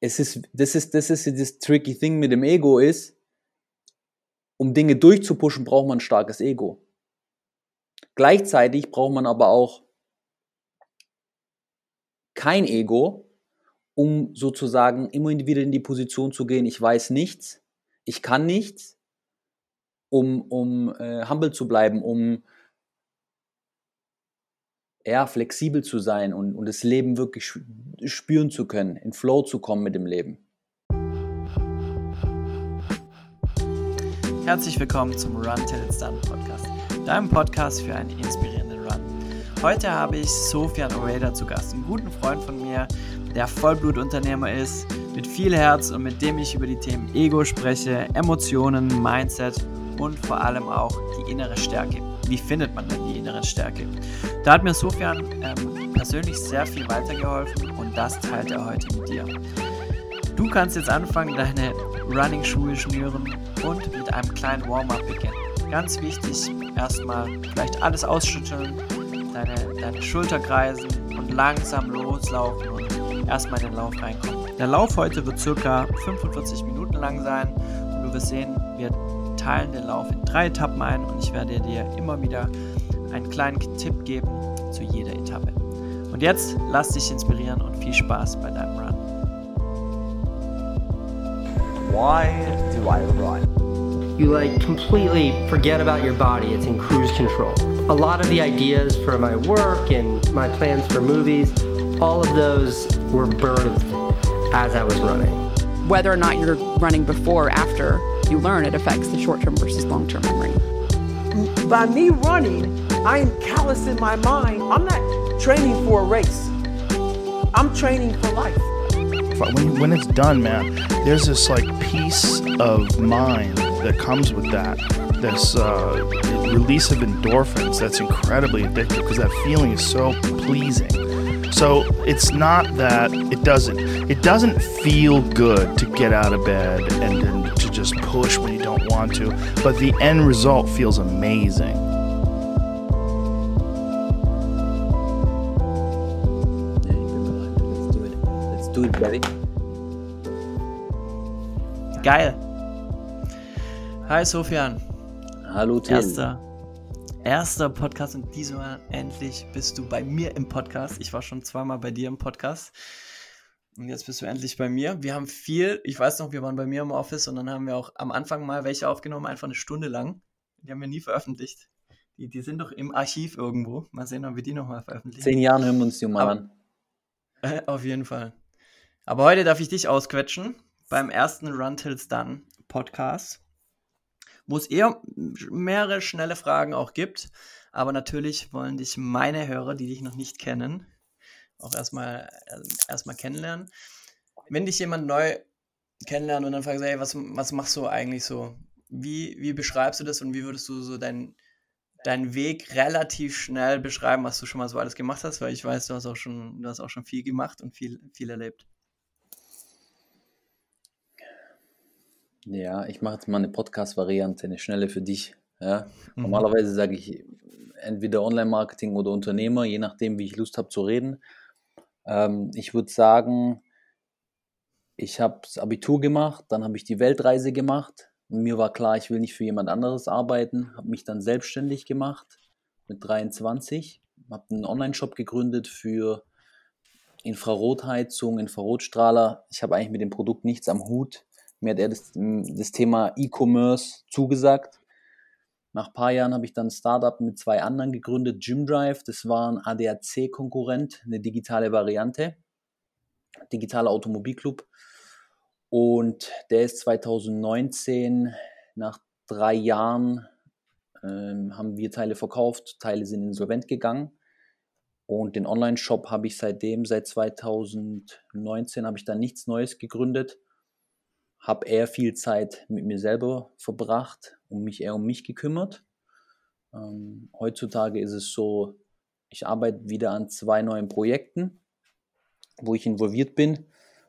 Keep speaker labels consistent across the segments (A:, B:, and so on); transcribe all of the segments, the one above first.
A: es ist, das ist, das ist das tricky Thing mit dem Ego ist, um Dinge durchzupushen, braucht man ein starkes Ego. Gleichzeitig braucht man aber auch kein Ego, um sozusagen immer wieder in die Position zu gehen, ich weiß nichts, ich kann nichts, um, um äh, humble zu bleiben, um ja, flexibel zu sein und, und das Leben wirklich spüren zu können, in Flow zu kommen mit dem Leben.
B: Herzlich willkommen zum Run Till It's Done Podcast, deinem Podcast für einen inspirierenden Run. Heute habe ich Sofian Oreda zu Gast, einen guten Freund von mir, der Vollblutunternehmer ist, mit viel Herz und mit dem ich über die Themen Ego spreche, Emotionen, Mindset und vor allem auch die innere Stärke. Wie findet man denn die innere Stärke? Da hat mir Sofian ähm, persönlich sehr viel weitergeholfen und das teilt er heute mit dir. Du kannst jetzt anfangen, deine Running-Schuhe schnüren und mit einem kleinen Warm-up beginnen. Ganz wichtig, erstmal vielleicht alles ausschütteln, deine, deine Schulter kreisen und langsam loslaufen und erstmal in den Lauf reinkommen. Der Lauf heute wird circa 45 Minuten lang sein und du wirst sehen, wir teilen den Lauf in drei Etappen ein und ich werde dir immer wieder einen kleinen Tipp geben zu jeder Etappe. Und jetzt lass dich inspirieren und viel Spaß bei deinem Run.
C: Why do I run?
D: You like completely forget about your body, it's in cruise control. A lot of the ideas for my work and my plans for movies, all of those were birthed as I was running.
E: Whether or not you're running before or after you learn, it affects the short term versus long term memory.
C: By me running, I am callous in my mind. I'm not training for a race, I'm training for life.
F: When, when it's done, man, there's this like peace of mind that comes with that. This uh, release of endorphins that's incredibly addictive because that feeling is so pleasing. So it's not that it doesn't it doesn't feel good to get out of bed and then to just push when you don't want to, but the end result feels amazing.
A: Let's do it. Let's do it, baby.
B: Geil. Hi Sofian.
A: Hallo Till.
B: Erster, erster Podcast und diesmal endlich bist du bei mir im Podcast. Ich war schon zweimal bei dir im Podcast. Und jetzt bist du endlich bei mir. Wir haben viel, ich weiß noch, wir waren bei mir im Office und dann haben wir auch am Anfang mal welche aufgenommen, einfach eine Stunde lang. Die haben wir nie veröffentlicht. Die, die sind doch im Archiv irgendwo. Mal sehen, ob wir die nochmal veröffentlichen.
A: Zehn Jahren hören wir uns die mal
B: Aber-
A: an.
B: Äh, Auf jeden Fall. Aber heute darf ich dich ausquetschen beim ersten Run Till's Done Podcast, wo es eher mehrere schnelle Fragen auch gibt. Aber natürlich wollen dich meine Hörer, die dich noch nicht kennen, auch erstmal äh, erstmal kennenlernen. Wenn dich jemand neu kennenlernt und dann fragst, hey, was, was machst du eigentlich so? Wie, wie beschreibst du das und wie würdest du so deinen deinen Weg relativ schnell beschreiben, was du schon mal so alles gemacht hast, weil ich weiß, du hast auch schon, du hast auch schon viel gemacht und viel, viel erlebt.
A: Ja, ich mache jetzt mal eine Podcast-Variante, eine schnelle für dich. Ja.
B: Mhm.
A: Normalerweise sage ich entweder Online-Marketing oder Unternehmer, je nachdem, wie ich Lust habe zu reden. Ähm, ich würde sagen, ich habe das Abitur gemacht, dann habe ich die Weltreise gemacht. Und mir war klar, ich will nicht für jemand anderes arbeiten, habe mich dann selbstständig gemacht mit 23, habe einen Online-Shop gegründet für Infrarotheizung, Infrarotstrahler. Ich habe eigentlich mit dem Produkt nichts am Hut. Mir hat er das, das Thema E-Commerce zugesagt. Nach ein paar Jahren habe ich dann ein Startup mit zwei anderen gegründet, Gymdrive. Das war ein ADAC-Konkurrent, eine digitale Variante, digitaler Automobilclub. Und der ist 2019, nach drei Jahren, ähm, haben wir Teile verkauft, Teile sind insolvent gegangen. Und den Online-Shop habe ich seitdem, seit 2019, habe ich dann nichts Neues gegründet. Habe eher viel Zeit mit mir selber verbracht und mich eher um mich gekümmert. Ähm, heutzutage ist es so, ich arbeite wieder an zwei neuen Projekten, wo ich involviert bin.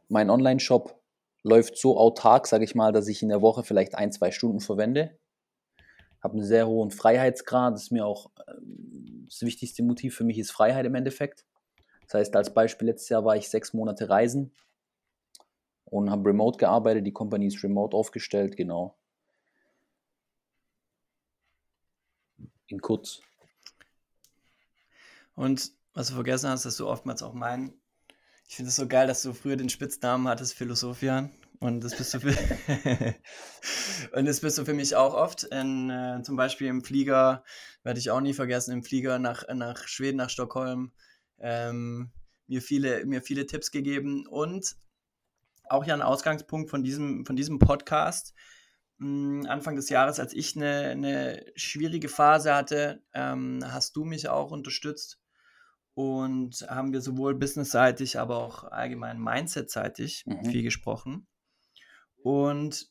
A: Mein Online-Shop läuft so autark, sage ich mal, dass ich in der Woche vielleicht ein, zwei Stunden verwende. Habe einen sehr hohen Freiheitsgrad. Das ist mir auch ähm, das wichtigste Motiv für mich ist Freiheit im Endeffekt. Das heißt, als Beispiel letztes Jahr war ich sechs Monate reisen. Und habe remote gearbeitet. Die Company ist remote aufgestellt, genau. In kurz.
B: Und was du vergessen hast, dass du oftmals auch meinen. Ich finde es so geil, dass du früher den Spitznamen hattest, Philosophian. Und das bist du für, und das bist du für mich auch oft. In, äh, zum Beispiel im Flieger, werde ich auch nie vergessen, im Flieger nach, nach Schweden, nach Stockholm, ähm, mir, viele, mir viele Tipps gegeben. Und auch ja ein Ausgangspunkt von diesem, von diesem Podcast. Mh, Anfang des Jahres, als ich eine, eine schwierige Phase hatte, ähm, hast du mich auch unterstützt und haben wir sowohl businessseitig, aber auch allgemein mindsetseitig
A: Mhm.
B: viel gesprochen. Und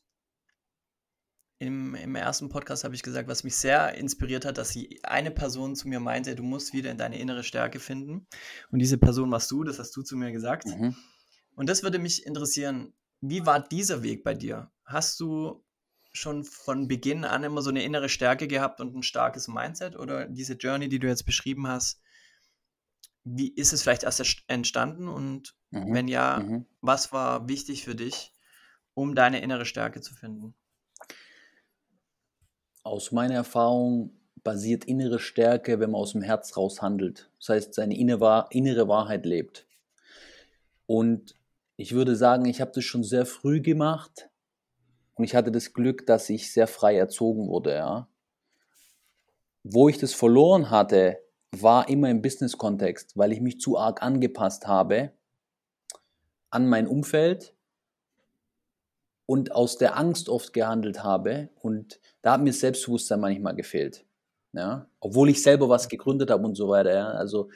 B: im, im ersten Podcast habe ich gesagt, was mich sehr inspiriert hat, dass sie eine Person zu mir meinte, du musst wieder in deine innere Stärke finden. Und diese Person warst du, das hast du zu mir gesagt.
A: Mhm.
B: Und das würde mich interessieren, wie war dieser Weg bei dir? Hast du schon von Beginn an immer so eine innere Stärke gehabt und ein starkes Mindset oder diese Journey, die du jetzt beschrieben hast, wie ist es vielleicht erst entstanden und
A: Mhm.
B: wenn ja,
A: Mhm.
B: was war wichtig für dich, um deine innere Stärke zu finden?
A: Aus meiner Erfahrung basiert innere Stärke, wenn man aus dem Herz raus handelt. Das heißt, seine innere Wahrheit lebt. Und ich würde sagen, ich habe das schon sehr früh gemacht und ich hatte das Glück, dass ich sehr frei erzogen wurde. Ja. Wo ich das verloren hatte, war immer im Business-Kontext, weil ich mich zu arg angepasst habe an mein Umfeld und aus der Angst oft gehandelt habe und da hat mir Selbstbewusstsein manchmal gefehlt. Ja? Obwohl ich selber was gegründet habe und so weiter. Ja? Also,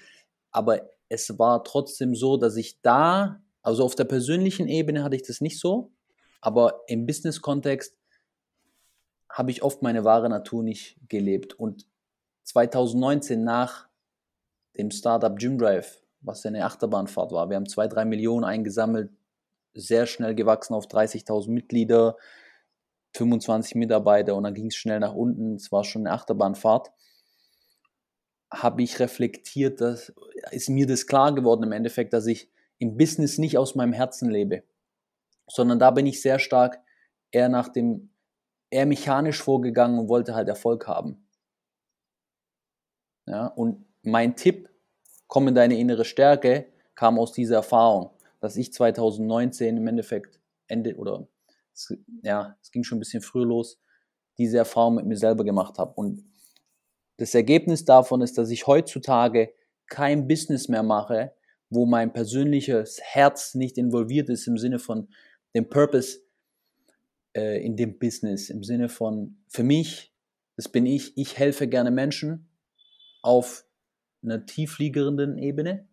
A: aber es war trotzdem so, dass ich da, also auf der persönlichen Ebene hatte ich das nicht so, aber im Business-Kontext habe ich oft meine wahre Natur nicht gelebt. Und 2019 nach dem Startup Gym Drive, was ja eine Achterbahnfahrt war, wir haben zwei, drei Millionen eingesammelt, sehr schnell gewachsen auf 30.000 Mitglieder, 25 Mitarbeiter und dann ging es schnell nach unten. Es war schon eine Achterbahnfahrt. Habe ich reflektiert, dass ist mir das klar geworden im Endeffekt, dass ich im Business nicht aus meinem Herzen lebe, sondern da bin ich sehr stark eher nach dem eher mechanisch vorgegangen und wollte halt Erfolg haben. Ja, und mein Tipp, komm in deine innere Stärke, kam aus dieser Erfahrung, dass ich 2019 im Endeffekt Ende oder ja, es ging schon ein bisschen früher los, diese Erfahrung mit mir selber gemacht habe. Und das Ergebnis davon ist, dass ich heutzutage kein Business mehr mache, wo mein persönliches Herz nicht involviert ist im Sinne von dem Purpose äh, in dem Business, im Sinne von für mich, das bin ich, ich helfe gerne Menschen auf einer tiefliegenden Ebene.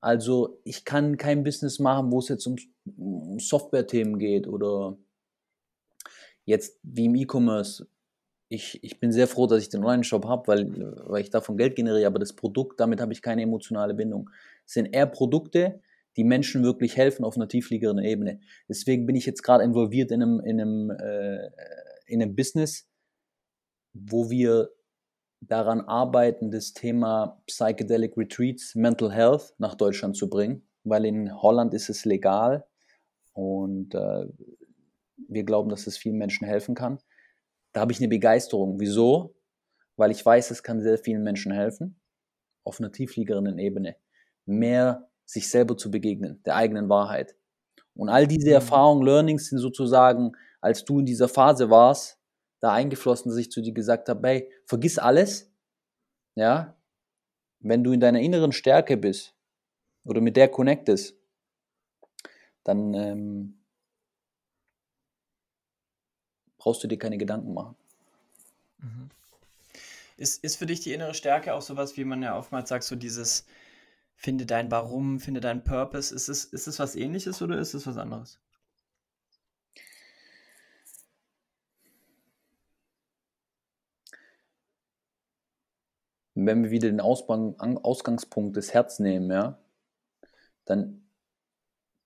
A: Also ich kann kein Business machen, wo es jetzt um, um Software-Themen geht oder jetzt wie im E-Commerce. Ich, ich bin sehr froh, dass ich den Online-Shop habe, weil, weil ich davon Geld generiere, aber das Produkt, damit habe ich keine emotionale Bindung. Es sind eher Produkte, die Menschen wirklich helfen auf einer tiefliegenden Ebene. Deswegen bin ich jetzt gerade involviert in einem, in, einem, äh, in einem Business, wo wir daran arbeiten, das Thema Psychedelic Retreats, Mental Health nach Deutschland zu bringen, weil in Holland ist es legal und äh, wir glauben, dass es vielen Menschen helfen kann. Da habe ich eine Begeisterung. Wieso? Weil ich weiß, es kann sehr vielen Menschen helfen, auf einer tiefliegenden Ebene, mehr sich selber zu begegnen, der eigenen Wahrheit. Und all diese Erfahrungen, Learnings sind sozusagen, als du in dieser Phase warst, da eingeflossen, dass ich zu dir gesagt habe, hey, vergiss alles, ja, wenn du in deiner inneren Stärke bist oder mit der connectest, dann ähm, brauchst du dir keine Gedanken machen.
B: Ist, ist für dich die innere Stärke auch sowas, wie man ja oftmals sagt, so dieses finde dein Warum, finde dein Purpose. Ist es, ist es was ähnliches oder ist es was anderes?
A: wenn wir wieder den Ausgang, Ausgangspunkt des Herz nehmen, ja, dann,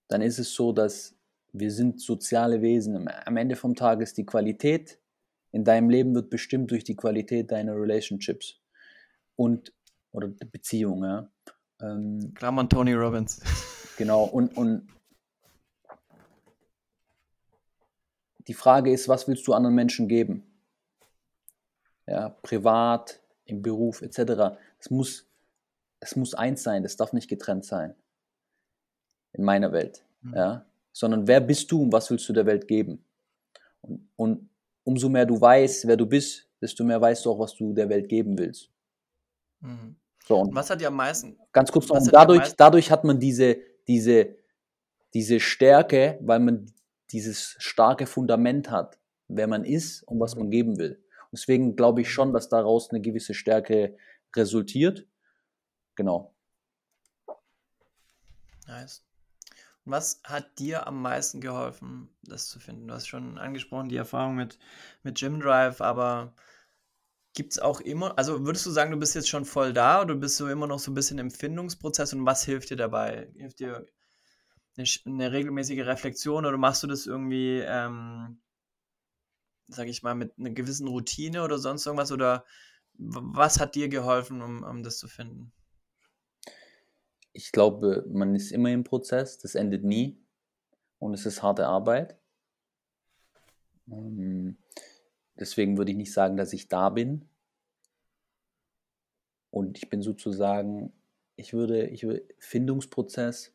A: dann ist es so, dass wir sind soziale Wesen. Am Ende vom Tag ist die Qualität in deinem Leben wird bestimmt durch die Qualität deiner Relationships und oder Beziehungen. Ja. Ähm,
B: Klammern Tony Robbins.
A: Genau, und, und die Frage ist, was willst du anderen Menschen geben? Ja, privat, im Beruf etc. Es muss, es muss eins sein, das darf nicht getrennt sein. In meiner Welt. Mhm. Ja? Sondern wer bist du und was willst du der Welt geben? Und, und umso mehr du weißt, wer du bist, desto mehr weißt du auch, was du der Welt geben willst.
B: Mhm. So, und was hat dir am meisten?
A: Ganz kurz noch, dadurch, dadurch hat man diese, diese, diese Stärke, weil man dieses starke Fundament hat, wer man ist und was man geben will. Deswegen glaube ich schon, dass daraus eine gewisse Stärke resultiert. Genau.
B: Nice. Was hat dir am meisten geholfen, das zu finden? Du hast schon angesprochen, die Erfahrung mit, mit Gym Drive, aber gibt es auch immer, also würdest du sagen, du bist jetzt schon voll da oder bist du immer noch so ein bisschen im Findungsprozess und was hilft dir dabei? Hilft dir eine, eine regelmäßige Reflexion oder machst du das irgendwie, ähm, sag ich mal, mit einer gewissen Routine oder sonst irgendwas oder was hat dir geholfen, um, um das zu finden?
A: Ich glaube, man ist immer im Prozess, das endet nie und es ist harte Arbeit. Ähm, deswegen würde ich nicht sagen, dass ich da bin. Und ich bin sozusagen, ich würde, ich würde Findungsprozess.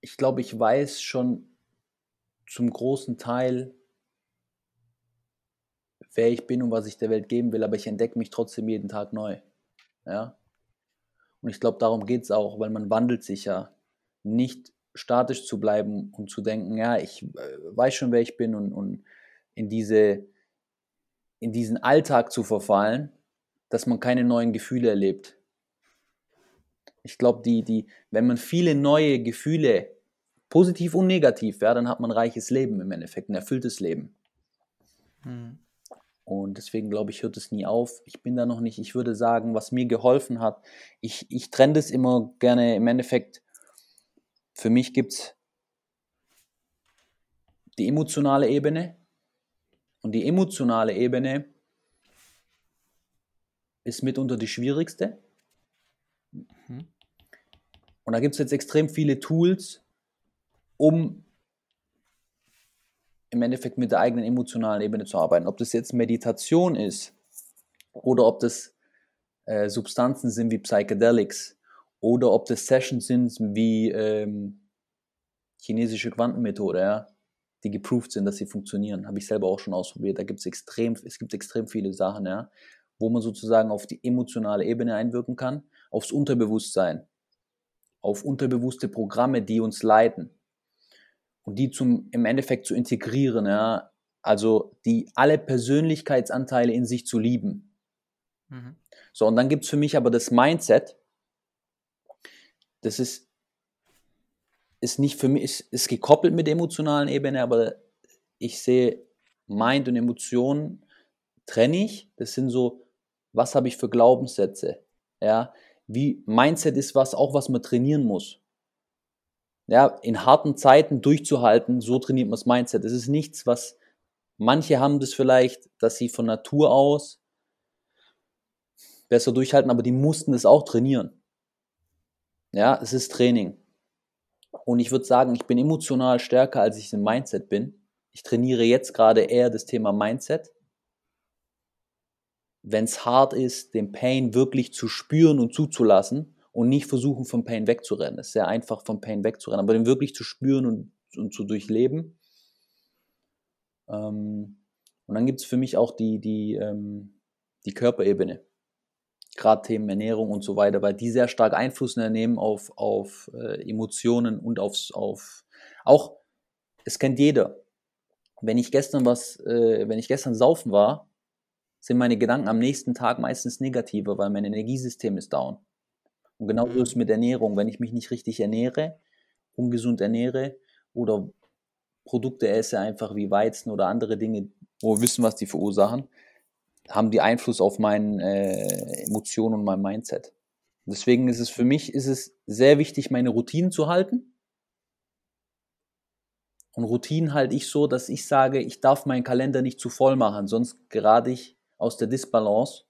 A: Ich glaube, ich weiß schon zum großen Teil, wer ich bin und was ich der Welt geben will, aber ich entdecke mich trotzdem jeden Tag neu. Ja? Und ich glaube, darum geht es auch, weil man wandelt sich ja. Nicht statisch zu bleiben und zu denken, ja, ich äh, weiß schon, wer ich bin und, und in, diese, in diesen Alltag zu verfallen, dass man keine neuen Gefühle erlebt. Ich glaube, die, die, wenn man viele neue Gefühle positiv und negativ, ja, dann hat man ein reiches Leben im Endeffekt, ein erfülltes Leben. Mhm. Und deswegen glaube ich, hört es nie auf. Ich bin da noch nicht. Ich würde sagen, was mir geholfen hat, ich, ich trenne das immer gerne im Endeffekt. Für mich gibt es die emotionale Ebene. Und die emotionale Ebene ist mitunter die schwierigste. Mhm. Und da gibt es jetzt extrem viele Tools, um im Endeffekt mit der eigenen emotionalen Ebene zu arbeiten. Ob das jetzt Meditation ist oder ob das äh, Substanzen sind wie Psychedelics oder ob das Sessions sind wie ähm, chinesische Quantenmethode, ja, die geproved sind, dass sie funktionieren. Habe ich selber auch schon ausprobiert. Da gibt es extrem, es gibt extrem viele Sachen, ja, wo man sozusagen auf die emotionale Ebene einwirken kann, aufs Unterbewusstsein, auf unterbewusste Programme, die uns leiten und die zum, im Endeffekt zu integrieren, ja, also die alle Persönlichkeitsanteile in sich zu lieben. Mhm. So, und dann gibt es für mich aber das Mindset, das ist, ist nicht für mich, ist, ist gekoppelt mit der emotionalen Ebene, aber ich sehe Mind und Emotionen trenne ich. Das sind so, was habe ich für Glaubenssätze? Ja, wie Mindset ist was, auch was man trainieren muss ja, in harten Zeiten durchzuhalten, so trainiert man das Mindset. Es ist nichts, was manche haben das vielleicht, dass sie von Natur aus besser durchhalten, aber die mussten es auch trainieren. Ja, es ist Training. Und ich würde sagen, ich bin emotional stärker, als ich im Mindset bin. Ich trainiere jetzt gerade eher das Thema Mindset. Wenn es hart ist, den Pain wirklich zu spüren und zuzulassen und nicht versuchen, vom Pain wegzurennen. Es ist sehr einfach, vom Pain wegzurennen, aber den wirklich zu spüren und, und zu durchleben. Ähm, und dann gibt es für mich auch die, die, ähm, die Körperebene. Gerade Themen Ernährung und so weiter, weil die sehr stark Einfluss nehmen auf, auf äh, Emotionen und aufs, auf auch, es kennt jeder. Wenn ich gestern was, äh, wenn ich gestern saufen war, sind meine Gedanken am nächsten Tag meistens negativer, weil mein Energiesystem ist down. Und genau so ist es mit Ernährung. Wenn ich mich nicht richtig ernähre, ungesund ernähre oder Produkte esse, einfach wie Weizen oder andere Dinge, wo wir wissen, was die verursachen, haben die Einfluss auf meine äh, Emotionen und mein Mindset. Deswegen ist es für mich ist es sehr wichtig, meine Routinen zu halten. Und Routinen halte ich so, dass ich sage, ich darf meinen Kalender nicht zu voll machen, sonst gerate ich aus der Disbalance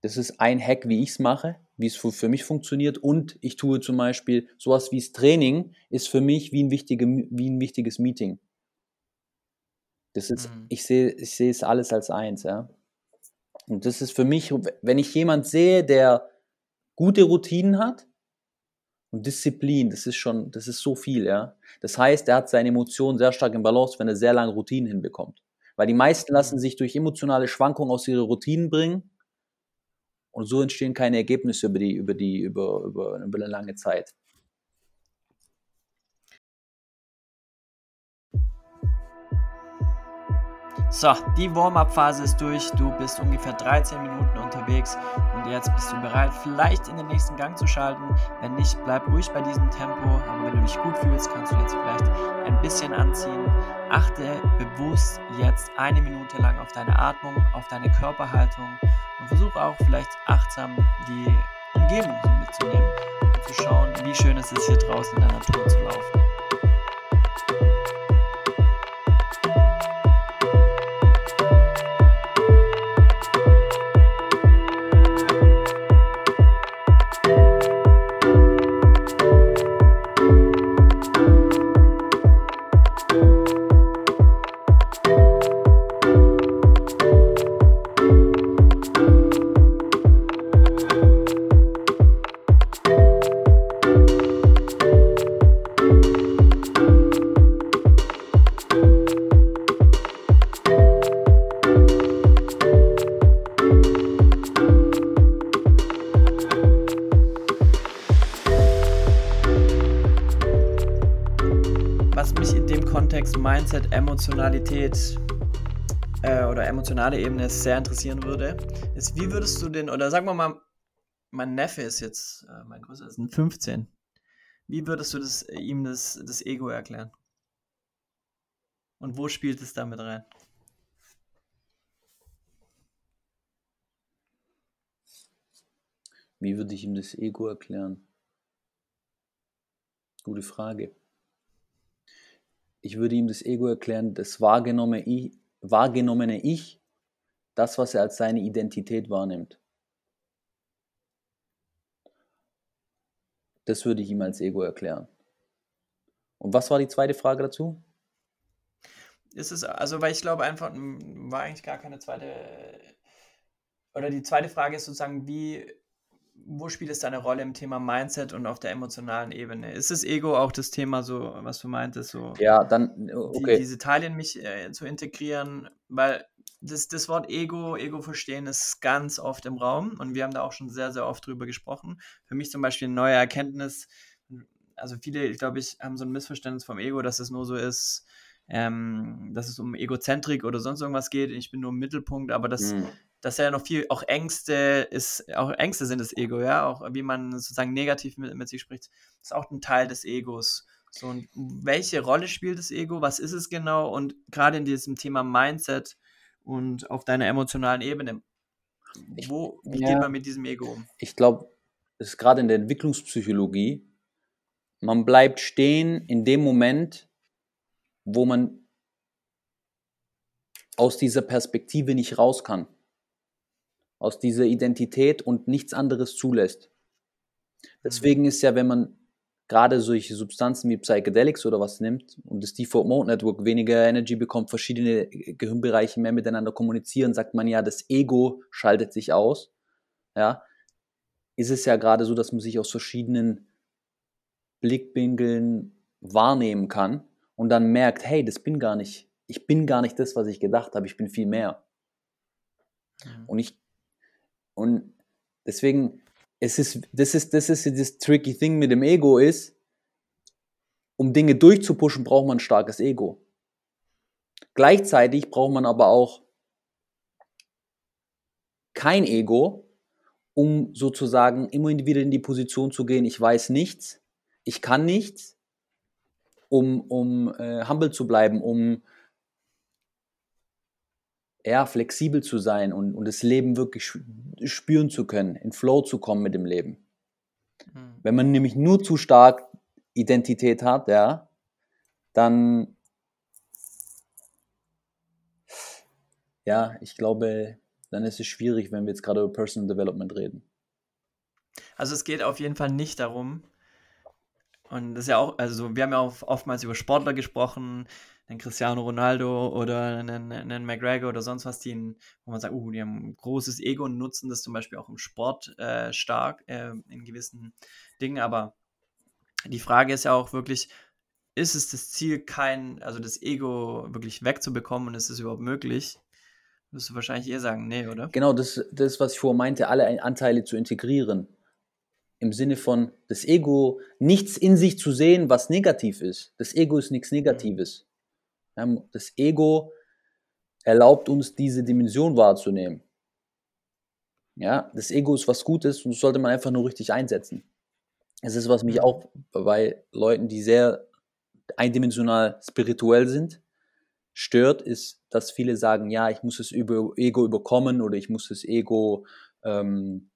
A: Das ist ein Hack, wie ich es mache, wie es für, mich funktioniert. Und ich tue zum Beispiel sowas wie das Training ist für mich wie ein, wichtige, wie ein wichtiges Meeting. Das ist,
B: Mhm.
A: ich sehe, ich sehe es alles als eins, ja. Und das ist für mich, wenn ich jemand sehe, der gute Routinen hat und Disziplin, das ist schon, das ist so viel, ja. Das heißt, er hat seine Emotionen sehr stark im Balance, wenn er sehr lange Routinen hinbekommt. Weil die meisten lassen sich durch emotionale Schwankungen aus ihrer Routinen bringen und so entstehen keine Ergebnisse über die, über die, über, über, über eine lange Zeit.
B: So, die Warm-up-Phase ist durch. Du bist ungefähr 13 Minuten unterwegs und jetzt bist du bereit, vielleicht in den nächsten Gang zu schalten. Wenn nicht, bleib ruhig bei diesem Tempo. Aber wenn du dich gut fühlst, kannst du jetzt vielleicht ein bisschen anziehen. Achte bewusst jetzt eine Minute lang auf deine Atmung, auf deine Körperhaltung und versuch auch vielleicht achtsam die Umgebung so mitzunehmen und zu schauen, wie schön es ist, hier draußen in der Natur zu laufen. Mindset, Emotionalität äh, oder emotionale Ebene sehr interessieren würde, ist, wie würdest du den, oder sagen wir mal, mein Neffe ist jetzt, äh, mein größer ist ein 15. Wie würdest du das, ihm das, das Ego erklären? Und wo spielt es damit rein?
A: Wie würde ich ihm das Ego erklären? Gute Frage. Ich würde ihm das Ego erklären, das wahrgenommene Ich, wahrgenommene ich das, was er als seine Identität wahrnimmt. Das würde ich ihm als Ego erklären. Und was war die zweite Frage dazu?
B: Ist es, also, weil ich glaube einfach, war eigentlich gar keine zweite, oder die zweite Frage ist sozusagen, wie, wo spielt es deine Rolle im Thema Mindset und auf der emotionalen Ebene? Ist das Ego auch das Thema, so, was du meintest, so
A: Ja, dann,
B: die,
A: okay.
B: diese Teile in mich äh, zu integrieren? Weil das, das Wort Ego, Ego verstehen ist ganz oft im Raum und wir haben da auch schon sehr, sehr oft drüber gesprochen. Für mich zum Beispiel eine neue Erkenntnis, also viele, ich glaube ich, haben so ein Missverständnis vom Ego, dass es nur so ist, ähm, dass es um Egozentrik oder sonst irgendwas geht. Ich bin nur im Mittelpunkt, aber das,
A: Hm.
B: Dass ja noch viel, auch Ängste ist, auch Ängste sind das Ego, ja, auch wie man sozusagen negativ mit, mit sich spricht, ist auch ein Teil des Egos. So, und welche Rolle spielt das Ego? Was ist es genau? Und gerade in diesem Thema Mindset und auf deiner emotionalen Ebene, wo, wie
A: ja.
B: geht man mit diesem Ego um?
A: ich glaube, es ist gerade in der Entwicklungspsychologie, man bleibt stehen in dem Moment, wo man aus dieser Perspektive nicht raus kann, aus dieser Identität und nichts anderes zulässt. Deswegen ist ja, wenn man gerade solche Substanzen wie Psychedelics oder was nimmt und das Default Mode Network weniger Energy bekommt, verschiedene Gehirnbereiche mehr miteinander kommunizieren, sagt man ja, das Ego schaltet sich aus. Ja, ist es ja gerade so, dass man sich aus verschiedenen Blickwinkeln wahrnehmen kann und dann merkt, hey, das bin gar nicht, ich bin gar nicht das, was ich gedacht habe, ich bin viel mehr. Und ich, und deswegen, es ist, das ist, das ist das tricky Thing mit dem Ego ist, um Dinge durchzupushen, braucht man ein starkes Ego. Gleichzeitig braucht man aber auch kein Ego, um sozusagen immer wieder in die Position zu gehen, ich weiß nichts, ich kann nichts, um, um äh, humble zu bleiben, um ja, flexibel zu sein und, und das Leben wirklich spüren zu können, in Flow zu kommen mit dem Leben.
B: Mhm.
A: Wenn man nämlich nur zu stark Identität hat, ja, dann ja, ich glaube, dann ist es schwierig, wenn wir jetzt gerade über Personal Development reden.
B: Also es geht auf jeden Fall nicht darum, und das ist ja auch, also wir haben ja auch oftmals über Sportler gesprochen, einen Cristiano Ronaldo oder einen, einen McGregor oder sonst was, die, in, wo man sagt, uh, die haben ein großes Ego und nutzen das zum Beispiel auch im Sport äh, stark äh, in gewissen Dingen. Aber die Frage ist ja auch wirklich, ist es das Ziel, kein, also das Ego wirklich wegzubekommen und ist es überhaupt möglich? Wirst du wahrscheinlich eher sagen, nee, oder?
A: Genau, das, das, was ich vorher meinte, alle Anteile zu integrieren. Im Sinne von das Ego, nichts in sich zu sehen, was negativ ist. Das Ego ist nichts Negatives. Das Ego erlaubt uns, diese Dimension wahrzunehmen. Ja, das Ego ist was Gutes und das sollte man einfach nur richtig einsetzen. Es ist, was mich auch bei Leuten, die sehr eindimensional spirituell sind, stört, ist, dass viele sagen, ja, ich muss das Ego überkommen oder ich muss das Ego ähm,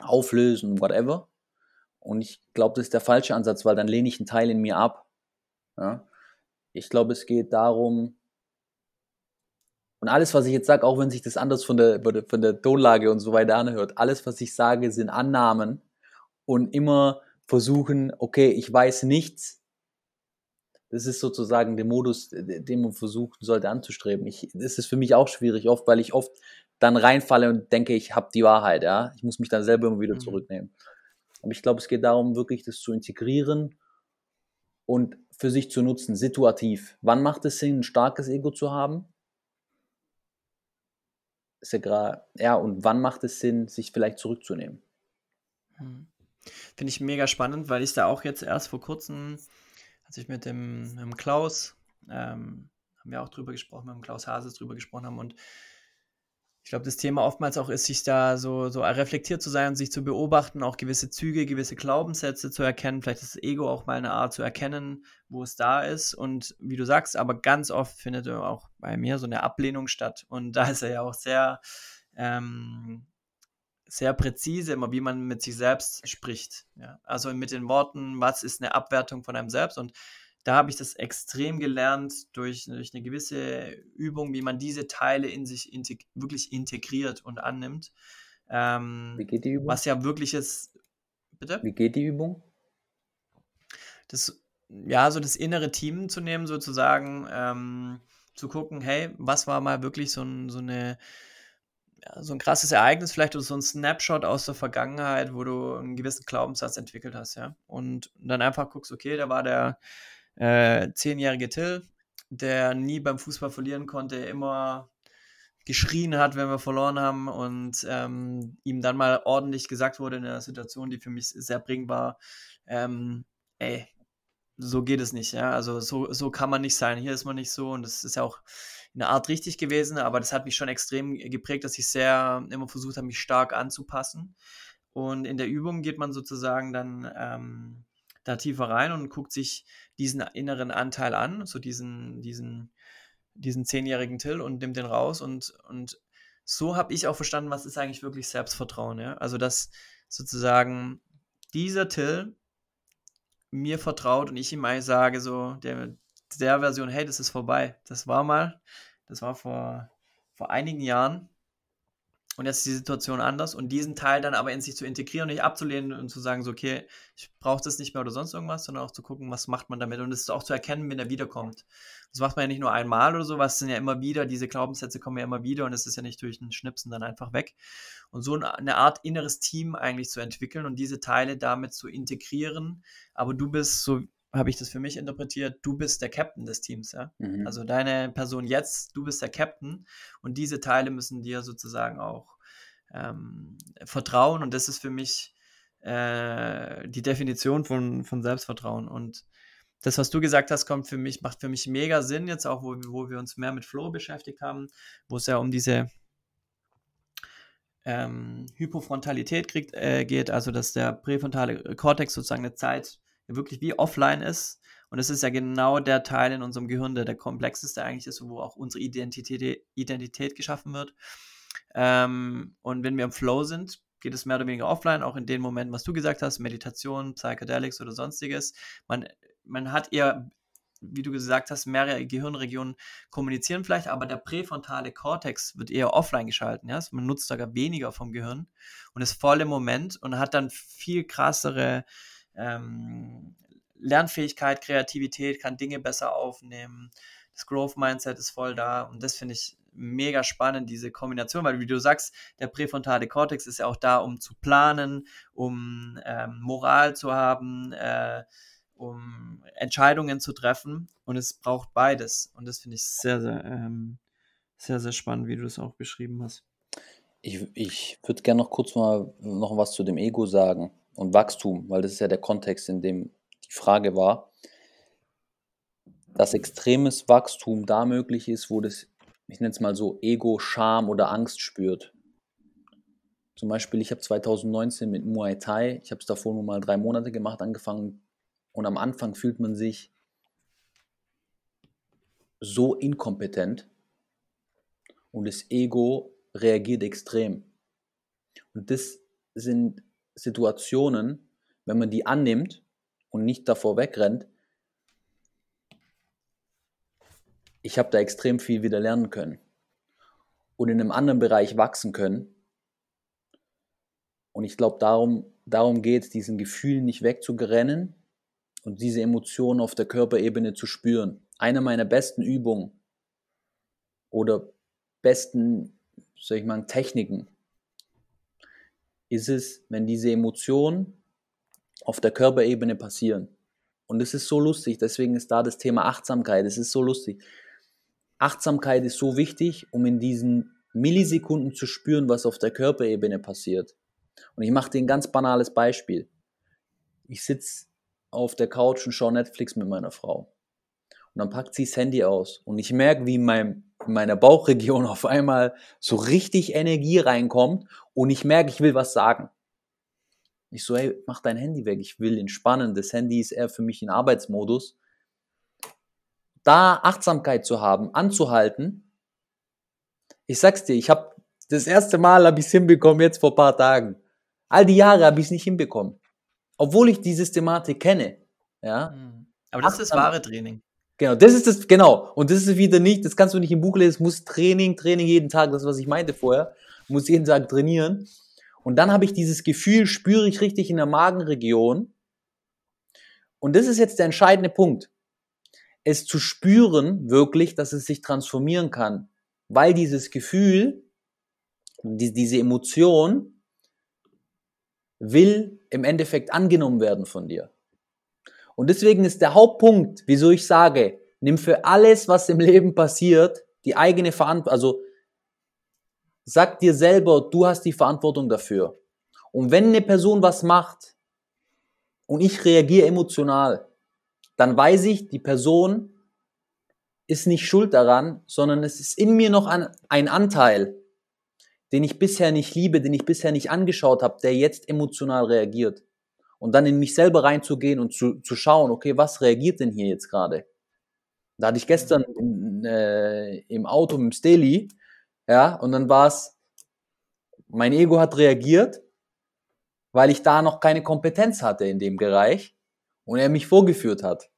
A: auflösen, whatever. Und ich glaube, das ist der falsche Ansatz, weil dann lehne ich einen Teil in mir ab. Ja? Ich glaube, es geht darum, und alles, was ich jetzt sage, auch wenn sich das anders von der, von der Tonlage und so weiter anhört, alles, was ich sage, sind Annahmen und immer versuchen, okay, ich weiß nichts. Das ist sozusagen der Modus, den man versuchen sollte anzustreben. Ich, das ist für mich auch schwierig, oft, weil ich oft dann reinfalle und denke, ich habe die Wahrheit, ja. Ich muss mich dann selber immer wieder mhm. zurücknehmen. Aber ich glaube, es geht darum, wirklich das zu integrieren und für sich zu nutzen, situativ. Wann macht es Sinn, ein starkes Ego zu haben? Ist ja gerade, ja, und wann macht es Sinn, sich vielleicht zurückzunehmen?
B: Hm. Finde ich mega spannend, weil ich da auch jetzt erst vor kurzem, als ich mit dem, mit dem Klaus, ähm, haben wir auch drüber gesprochen, mit dem Klaus Hases drüber gesprochen haben und ich glaube, das Thema oftmals auch ist, sich da so, so reflektiert zu sein und sich zu beobachten, auch gewisse Züge, gewisse Glaubenssätze zu erkennen, vielleicht das Ego auch mal eine Art zu erkennen, wo es da ist. Und wie du sagst, aber ganz oft findet auch bei mir so eine Ablehnung statt. Und da ist er ja auch sehr, ähm, sehr präzise, immer wie man mit sich selbst spricht. Ja? Also mit den Worten, was ist eine Abwertung von einem selbst und da habe ich das extrem gelernt durch, durch eine gewisse Übung, wie man diese Teile in sich integ wirklich integriert und annimmt. Ähm,
A: wie geht die Übung?
B: Was ja wirklich ist.
A: Bitte? Wie geht die Übung?
B: Das, ja, so das innere Team zu nehmen, sozusagen, ähm, zu gucken, hey, was war mal wirklich so, ein, so eine so ein krasses Ereignis vielleicht oder so ein Snapshot aus der Vergangenheit, wo du einen gewissen Glaubenssatz entwickelt hast, ja. Und dann einfach guckst, okay, da war der, äh, zehnjährige Till, der nie beim Fußball verlieren konnte, immer geschrien hat, wenn wir verloren haben und ähm, ihm dann mal ordentlich gesagt wurde in einer Situation, die für mich sehr bringend war, ähm, ey, so geht es nicht, ja, also so, so kann man nicht sein, hier ist man nicht so und das ist ja auch in einer Art richtig gewesen, aber das hat mich schon extrem geprägt, dass ich sehr immer versucht habe, mich stark anzupassen. Und in der Übung geht man sozusagen dann ähm, da tiefer rein und guckt sich diesen inneren Anteil an, so diesen, diesen, diesen zehnjährigen Till und nimmt den raus und, und so habe ich auch verstanden, was ist eigentlich wirklich Selbstvertrauen, ja? Also, dass sozusagen dieser Till mir vertraut und ich ihm mal sage, so, der, der Version, hey, das ist vorbei. Das war mal, das war vor, vor einigen Jahren und jetzt ist die Situation anders und diesen Teil dann aber in sich zu integrieren und nicht abzulehnen und zu sagen, so, okay, ich brauche das nicht mehr oder sonst irgendwas, sondern auch zu gucken, was macht man damit und es auch zu erkennen, wenn er wiederkommt. Das macht man ja nicht nur einmal oder so, was sind ja immer wieder, diese Glaubenssätze kommen ja immer wieder und es ist ja nicht durch ein Schnipsen dann einfach weg. Und so eine Art inneres Team eigentlich zu entwickeln und diese Teile damit zu integrieren, aber du bist, so habe ich das für mich interpretiert, du bist der Captain des Teams, ja. Mhm. Also deine Person jetzt, du bist der Captain und diese Teile müssen dir sozusagen auch ähm, vertrauen und das ist für mich äh, die Definition von, von Selbstvertrauen und das, was du gesagt hast, kommt für mich, macht für mich mega Sinn jetzt auch, wo, wo wir uns mehr mit Flow beschäftigt haben, wo es ja um diese ähm, Hypofrontalität kriegt, äh, geht, also dass der präfrontale Kortex sozusagen eine Zeit wirklich wie offline ist. Und es ist ja genau der Teil in unserem Gehirn, der der komplexeste eigentlich ist, wo auch unsere Identität, Identität geschaffen wird. Ähm, und wenn wir im Flow sind, geht es mehr oder weniger offline, auch in den Momenten, was du gesagt hast, Meditation, Psychedelics oder sonstiges. Man, man hat eher wie du gesagt hast, mehrere Gehirnregionen kommunizieren vielleicht, aber der präfrontale Kortex wird eher offline geschalten. Ja? Man nutzt sogar weniger vom Gehirn und ist voll im Moment und hat dann viel krassere ähm, Lernfähigkeit, Kreativität, kann Dinge besser aufnehmen. Das Growth Mindset ist voll da und das finde ich mega spannend, diese Kombination, weil wie du sagst, der präfrontale Kortex ist ja auch da, um zu planen, um ähm, Moral zu haben, äh, um Entscheidungen zu treffen und es braucht beides und das finde ich sehr, sehr, ähm, sehr, sehr spannend, wie du es auch beschrieben hast.
A: Ich, ich würde gerne noch kurz mal noch was zu dem Ego sagen und Wachstum, weil das ist ja der Kontext, in dem die Frage war, dass extremes Wachstum da möglich ist, wo das ich nenne es mal so, Ego, Scham oder Angst spürt. Zum Beispiel, ich habe 2019 mit Muay Thai, ich habe es davor nur mal drei Monate gemacht, angefangen und am Anfang fühlt man sich so inkompetent und das Ego reagiert extrem. Und das sind Situationen, wenn man die annimmt und nicht davor wegrennt, ich habe da extrem viel wieder lernen können und in einem anderen Bereich wachsen können. Und ich glaube, darum, darum geht es, diesen Gefühlen nicht wegzurennen und diese Emotionen auf der Körperebene zu spüren. Eine meiner besten Übungen oder besten, soll ich mal, Techniken ist es, wenn diese Emotionen auf der Körperebene passieren. Und es ist so lustig, deswegen ist da das Thema Achtsamkeit, es ist so lustig. Achtsamkeit ist so wichtig, um in diesen Millisekunden zu spüren, was auf der Körperebene passiert. Und ich mache dir ein ganz banales Beispiel. Ich sitze auf der Couch und schaue Netflix mit meiner Frau. Und dann packt sie das Handy aus. Und ich merke, wie in, meinem, in meiner Bauchregion auf einmal so richtig Energie reinkommt. Und ich merke, ich will was sagen. Ich so, hey, mach dein Handy weg. Ich will entspannen. Das Handy ist eher für mich in Arbeitsmodus da Achtsamkeit zu haben, anzuhalten. Ich sag's dir, ich habe das erste Mal habe ich es hinbekommen jetzt vor paar Tagen. All die Jahre habe ich es nicht hinbekommen, obwohl ich die Systematik kenne. Ja.
B: Mhm. Aber das ist das wahre Training.
A: Genau, das ist das, genau. Und das ist wieder nicht, das kannst du nicht im Buch lesen, es muss Training, Training jeden Tag, das, was ich meinte vorher, muss jeden Tag trainieren. Und dann habe ich dieses Gefühl, spüre ich richtig in der Magenregion. Und das ist jetzt der entscheidende Punkt es zu spüren, wirklich, dass es sich transformieren kann. Weil dieses Gefühl, die, diese Emotion will im Endeffekt angenommen werden von dir. Und deswegen ist der Hauptpunkt, wieso ich sage, nimm für alles, was im Leben passiert, die eigene Verantwortung, also sag dir selber, du hast die Verantwortung dafür. Und wenn eine Person was macht und ich reagiere emotional, dann weiß ich, die Person ist nicht schuld daran, sondern es ist in mir noch ein Anteil, den ich bisher nicht liebe, den ich bisher nicht angeschaut habe, der jetzt emotional reagiert. Und dann in mich selber reinzugehen und zu, zu schauen, okay, was reagiert denn hier jetzt gerade? Da hatte ich gestern in, äh, im Auto mit dem Steli, ja, und dann war es, mein Ego hat reagiert, weil ich da noch keine Kompetenz hatte in dem Bereich und er mich vorgeführt hat.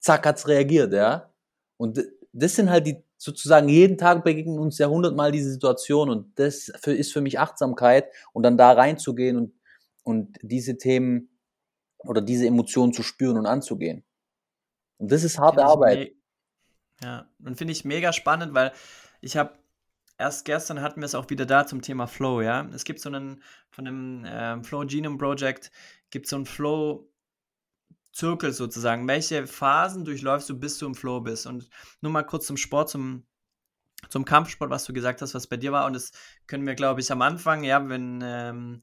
A: Zack, hat's reagiert, ja. Und das sind halt die sozusagen jeden Tag begegnen uns ja hundertmal diese Situation und das für, ist für mich Achtsamkeit und dann da reinzugehen und, und diese Themen oder diese Emotionen zu spüren und anzugehen. Und das ist harte Arbeit.
B: Ja, und finde ich mega spannend, weil ich habe erst gestern hatten wir es auch wieder da zum Thema Flow, ja. Es gibt so einen, von dem äh, Flow Genome Project, gibt so einen Flow Zirkel sozusagen. Welche Phasen durchläufst du, bis du im Flow bist? Und nur mal kurz zum Sport, zum, zum Kampfsport, was du gesagt hast, was bei dir war. Und das können wir, glaube ich, am Anfang, ja, wenn ähm,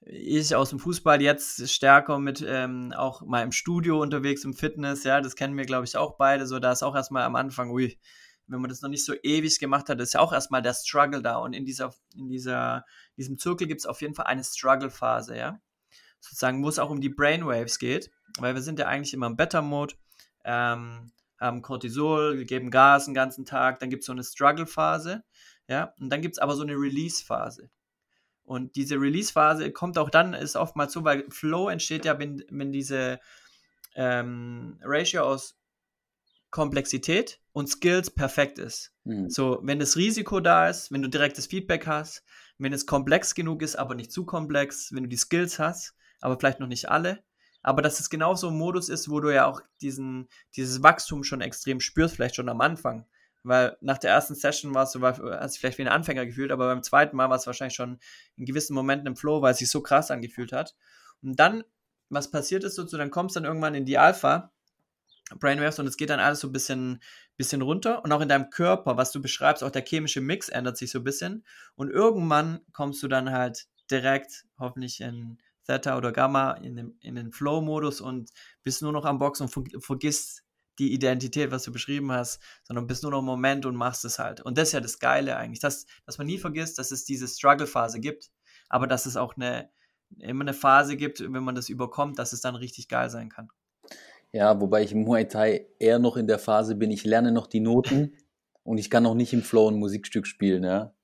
B: ich aus dem Fußball jetzt stärker mit ähm, auch mal im Studio unterwegs, im Fitness, ja, das kennen wir, glaube ich, auch beide. So, da ist auch erstmal am Anfang, ui, wenn man das noch nicht so ewig gemacht hat, ist ja auch erstmal der Struggle da. Und in dieser, in dieser, diesem Zirkel gibt es auf jeden Fall eine Struggle-Phase, ja. Sozusagen, wo es auch um die Brainwaves geht weil wir sind ja eigentlich immer im Better-Mode, ähm, haben Cortisol, wir geben Gas den ganzen Tag, dann gibt es so eine Struggle-Phase, ja, und dann gibt es aber so eine Release-Phase. Und diese Release-Phase kommt auch dann, ist oftmals so, weil Flow entsteht ja, wenn, wenn diese ähm, Ratio aus Komplexität und Skills perfekt ist.
A: Mhm.
B: So, wenn das Risiko da ist, wenn du direktes Feedback hast, wenn es komplex genug ist, aber nicht zu komplex, wenn du die Skills hast, aber vielleicht noch nicht alle, aber dass es genauso ein Modus ist, wo du ja auch diesen, dieses Wachstum schon extrem spürst, vielleicht schon am Anfang. Weil nach der ersten Session warst du, hast dich vielleicht wie ein Anfänger gefühlt, aber beim zweiten Mal war es wahrscheinlich schon in gewissen Momenten im Flow, weil es sich so krass angefühlt hat. Und dann, was passiert ist, so, dann kommst du dann irgendwann in die Alpha, Brainwaves und es geht dann alles so ein bisschen, bisschen runter und auch in deinem Körper, was du beschreibst, auch der chemische Mix ändert sich so ein bisschen und irgendwann kommst du dann halt direkt, hoffentlich in Theta oder Gamma, in den, in den Flow-Modus und bist nur noch am Boxen und ver vergisst die Identität, was du beschrieben hast, sondern bist nur noch im Moment und machst es halt. Und das ist ja das Geile eigentlich, dass, dass man nie vergisst, dass es diese Struggle-Phase gibt, aber dass es auch eine, immer eine Phase gibt, wenn man das überkommt, dass es dann richtig geil sein kann.
A: Ja, wobei ich im Muay Thai eher noch in der Phase bin, ich lerne noch die Noten und ich kann noch nicht im Flow ein Musikstück spielen, ja.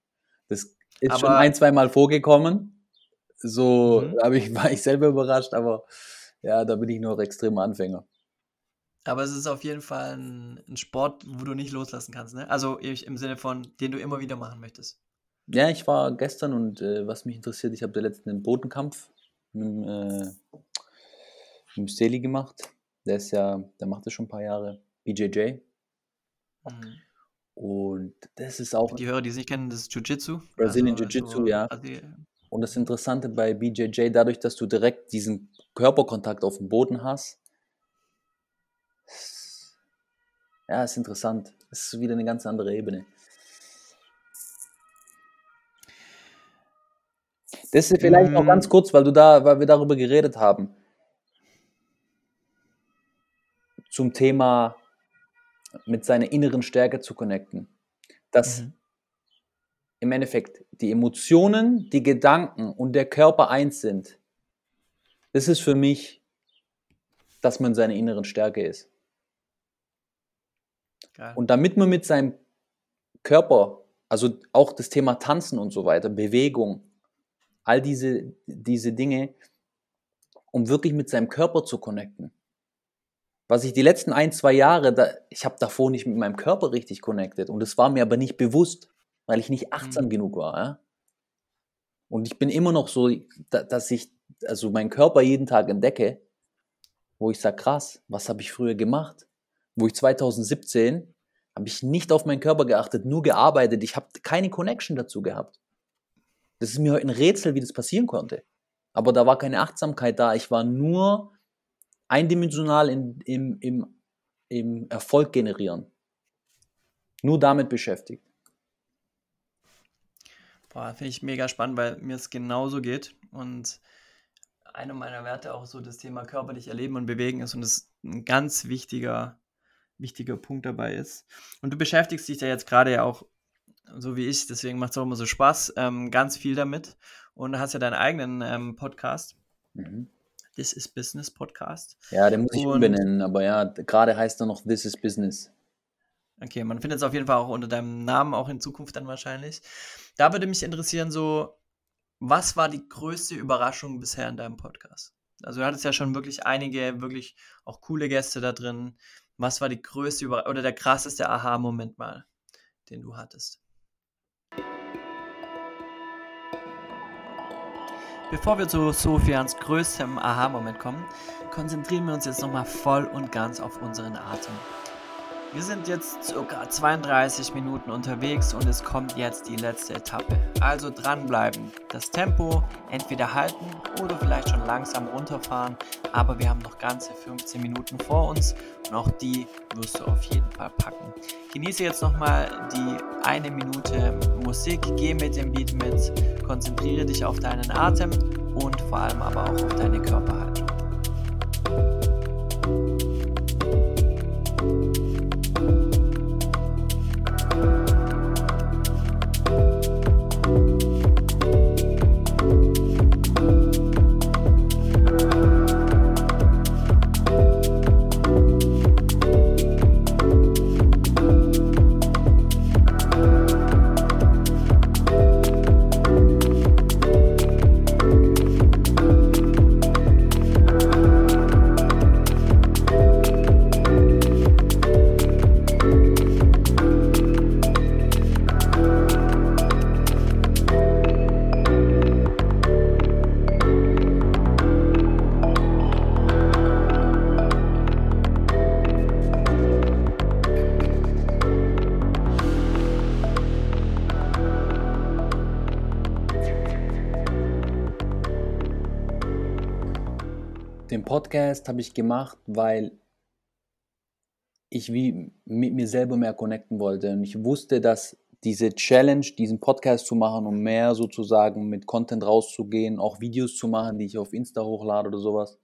A: Das ist
B: Aber-
A: schon ein, zwei Mal vorgekommen. So
B: Mhm.
A: ich, war ich selber überrascht, aber ja, da bin ich noch extrem Anfänger.
B: Aber es ist auf jeden Fall ein, ein Sport, wo du nicht loslassen kannst, ne? Also ich, im Sinne von, den du immer wieder machen möchtest.
A: Ja, ich war gestern und äh, was mich interessiert, ich habe der letzten einen Bodenkampf mit, dem, äh, mit dem Steli gemacht. Der ist ja, der macht das schon ein paar Jahre. BJJ.
B: Mhm.
A: Und das ist auch
B: Für die Hörer, die es nicht kennen, das ist Jiu-Jitsu.
A: Brazilian Jiu-Jitsu, ja.
B: Also,
A: Und das Interessante bei BJJ, dadurch, dass du direkt diesen Körperkontakt auf dem Boden hast, ja, ist interessant. Es ist wieder eine ganz andere Ebene. Das ist vielleicht noch
B: Mm.
A: ganz kurz, weil du da, weil wir darüber geredet haben. Zum Thema mit seiner inneren Stärke zu connecten. Dass
B: Mhm.
A: im Endeffekt die Emotionen, die Gedanken und der Körper eins sind. Das ist für mich, dass man seine inneren Stärke ist.
B: Geil.
A: Und damit man mit seinem Körper, also auch das Thema Tanzen und so weiter, Bewegung, all diese, diese Dinge, um wirklich mit seinem Körper zu connecten. Was ich die letzten ein, zwei Jahre, da, ich habe davor nicht mit meinem Körper richtig connected und es war mir aber nicht bewusst, weil ich nicht achtsam
B: Mhm.
A: genug war. Ja? Und ich bin immer noch so, da, dass ich also meinen Körper jeden Tag entdecke, wo ich sage, krass, was habe ich früher gemacht? Wo ich 2017 habe ich nicht auf meinen Körper geachtet, nur gearbeitet. Ich habe keine Connection dazu gehabt. Das ist mir heute ein Rätsel, wie das passieren konnte. Aber da war keine Achtsamkeit da. Ich war nur eindimensional in, im, im, im Erfolg generieren. Nur damit beschäftigt.
B: Boah, finde ich mega spannend, weil mir es genauso geht. Und einer meiner Werte auch so das Thema körperlich erleben und bewegen ist und das ein ganz wichtiger, wichtiger Punkt dabei ist. Und du beschäftigst dich ja jetzt gerade ja auch, so wie ich, deswegen macht es auch immer so Spaß, ähm, ganz viel damit. Und hast ja deinen eigenen ähm, Podcast,
A: Mhm.
B: This is Business Podcast.
A: Ja, den muss ich
B: Und-
A: umbenennen, aber ja, gerade heißt er noch This is Business.
B: Okay, man findet es auf jeden Fall auch unter deinem Namen, auch in Zukunft dann wahrscheinlich. Da würde mich interessieren, so, was war die größte Überraschung bisher in deinem Podcast? Also du hattest ja schon wirklich einige, wirklich auch coole Gäste da drin. Was war die größte Überraschung oder der krasseste Aha-Moment mal, den du hattest? Bevor wir zu Sofians größtem Aha-Moment kommen, konzentrieren wir uns jetzt nochmal voll und ganz auf unseren Atem. Wir sind jetzt circa 32 Minuten unterwegs und es kommt jetzt die letzte Etappe. Also dranbleiben. Das Tempo entweder halten oder vielleicht schon langsam runterfahren. Aber wir haben noch ganze 15 Minuten vor uns und auch die wirst du auf jeden Fall packen. Genieße jetzt nochmal die eine Minute Musik, geh mit dem Beat mit, konzentriere dich auf deinen Atem und vor allem aber auch auf deine Körperhaltung.
A: Podcast habe ich gemacht, weil ich wie mit mir selber mehr connecten wollte. Und ich wusste, dass diese Challenge, diesen Podcast zu machen, um mehr sozusagen mit Content rauszugehen, auch Videos zu machen, die ich auf Insta hochlade oder sowas,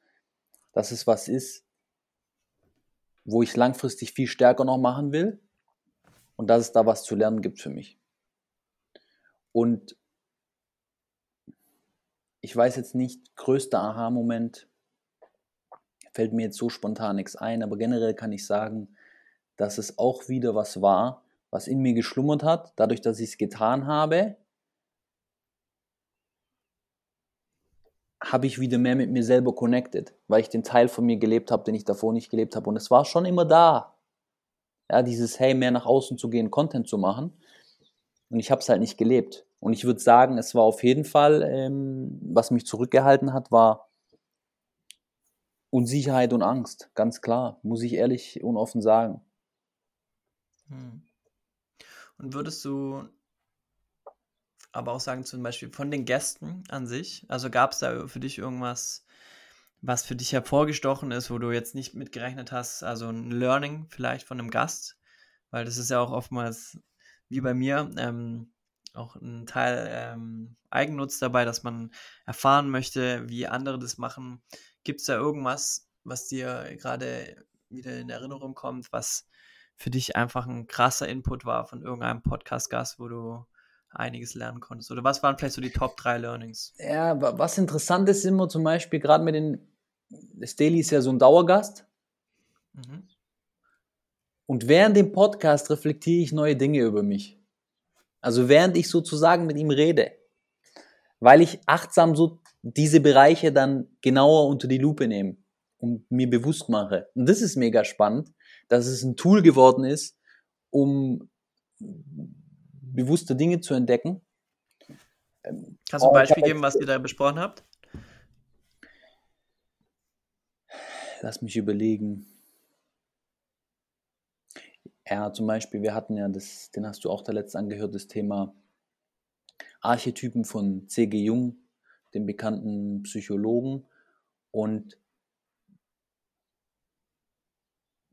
A: dass es was ist, wo ich langfristig viel stärker noch machen will und dass es da was zu lernen gibt für mich. Und ich weiß jetzt nicht, größter Aha-Moment fällt mir jetzt so spontan nichts ein, aber generell kann ich sagen, dass es auch wieder was war, was in mir geschlummert hat, dadurch, dass ich es getan habe, habe ich wieder mehr mit mir selber connected, weil ich den Teil von mir gelebt habe, den ich davor nicht gelebt habe. Und es war schon immer da. Ja, dieses, hey, mehr nach außen zu gehen, Content zu machen. Und ich habe es halt nicht gelebt. Und ich würde sagen, es war auf jeden Fall, ähm, was mich zurückgehalten hat, war Unsicherheit und Angst. Ganz klar, muss ich ehrlich und offen sagen.
B: Hm. Und würdest du aber auch sagen, zum Beispiel von den Gästen an sich, also gab es da für dich irgendwas, was für dich hervorgestochen ist, wo du jetzt nicht mitgerechnet hast, also ein Learning vielleicht von einem Gast, weil das ist ja auch oftmals wie bei mir ähm, auch ein Teil ähm, Eigennutz dabei, dass man erfahren möchte, wie andere das machen. Gibt es da irgendwas, was dir gerade wieder in Erinnerung kommt, was für dich einfach ein krasser Input war von irgendeinem Podcast-Gast, wo du einiges lernen konntest? Oder was waren vielleicht so die Top 3 Learnings?
A: Ja, was interessant ist immer zum Beispiel, gerade mit den, Daily ist ja so ein Dauergast. Mhm. Und während dem Podcast reflektiere ich neue Dinge über mich. Also während ich sozusagen mit ihm rede. Weil ich achtsam so diese Bereiche dann genauer unter die Lupe nehme und mir bewusst mache. Und das ist mega spannend, dass es ein Tool geworden ist, um bewusste Dinge zu entdecken.
B: Kannst du ein Beispiel geben, was ihr da besprochen habt?
A: Lass mich überlegen. Ja, zum Beispiel, wir hatten ja das, den hast du auch da letzt angehört, das Thema Archetypen von C.G. Jung, dem bekannten Psychologen. Und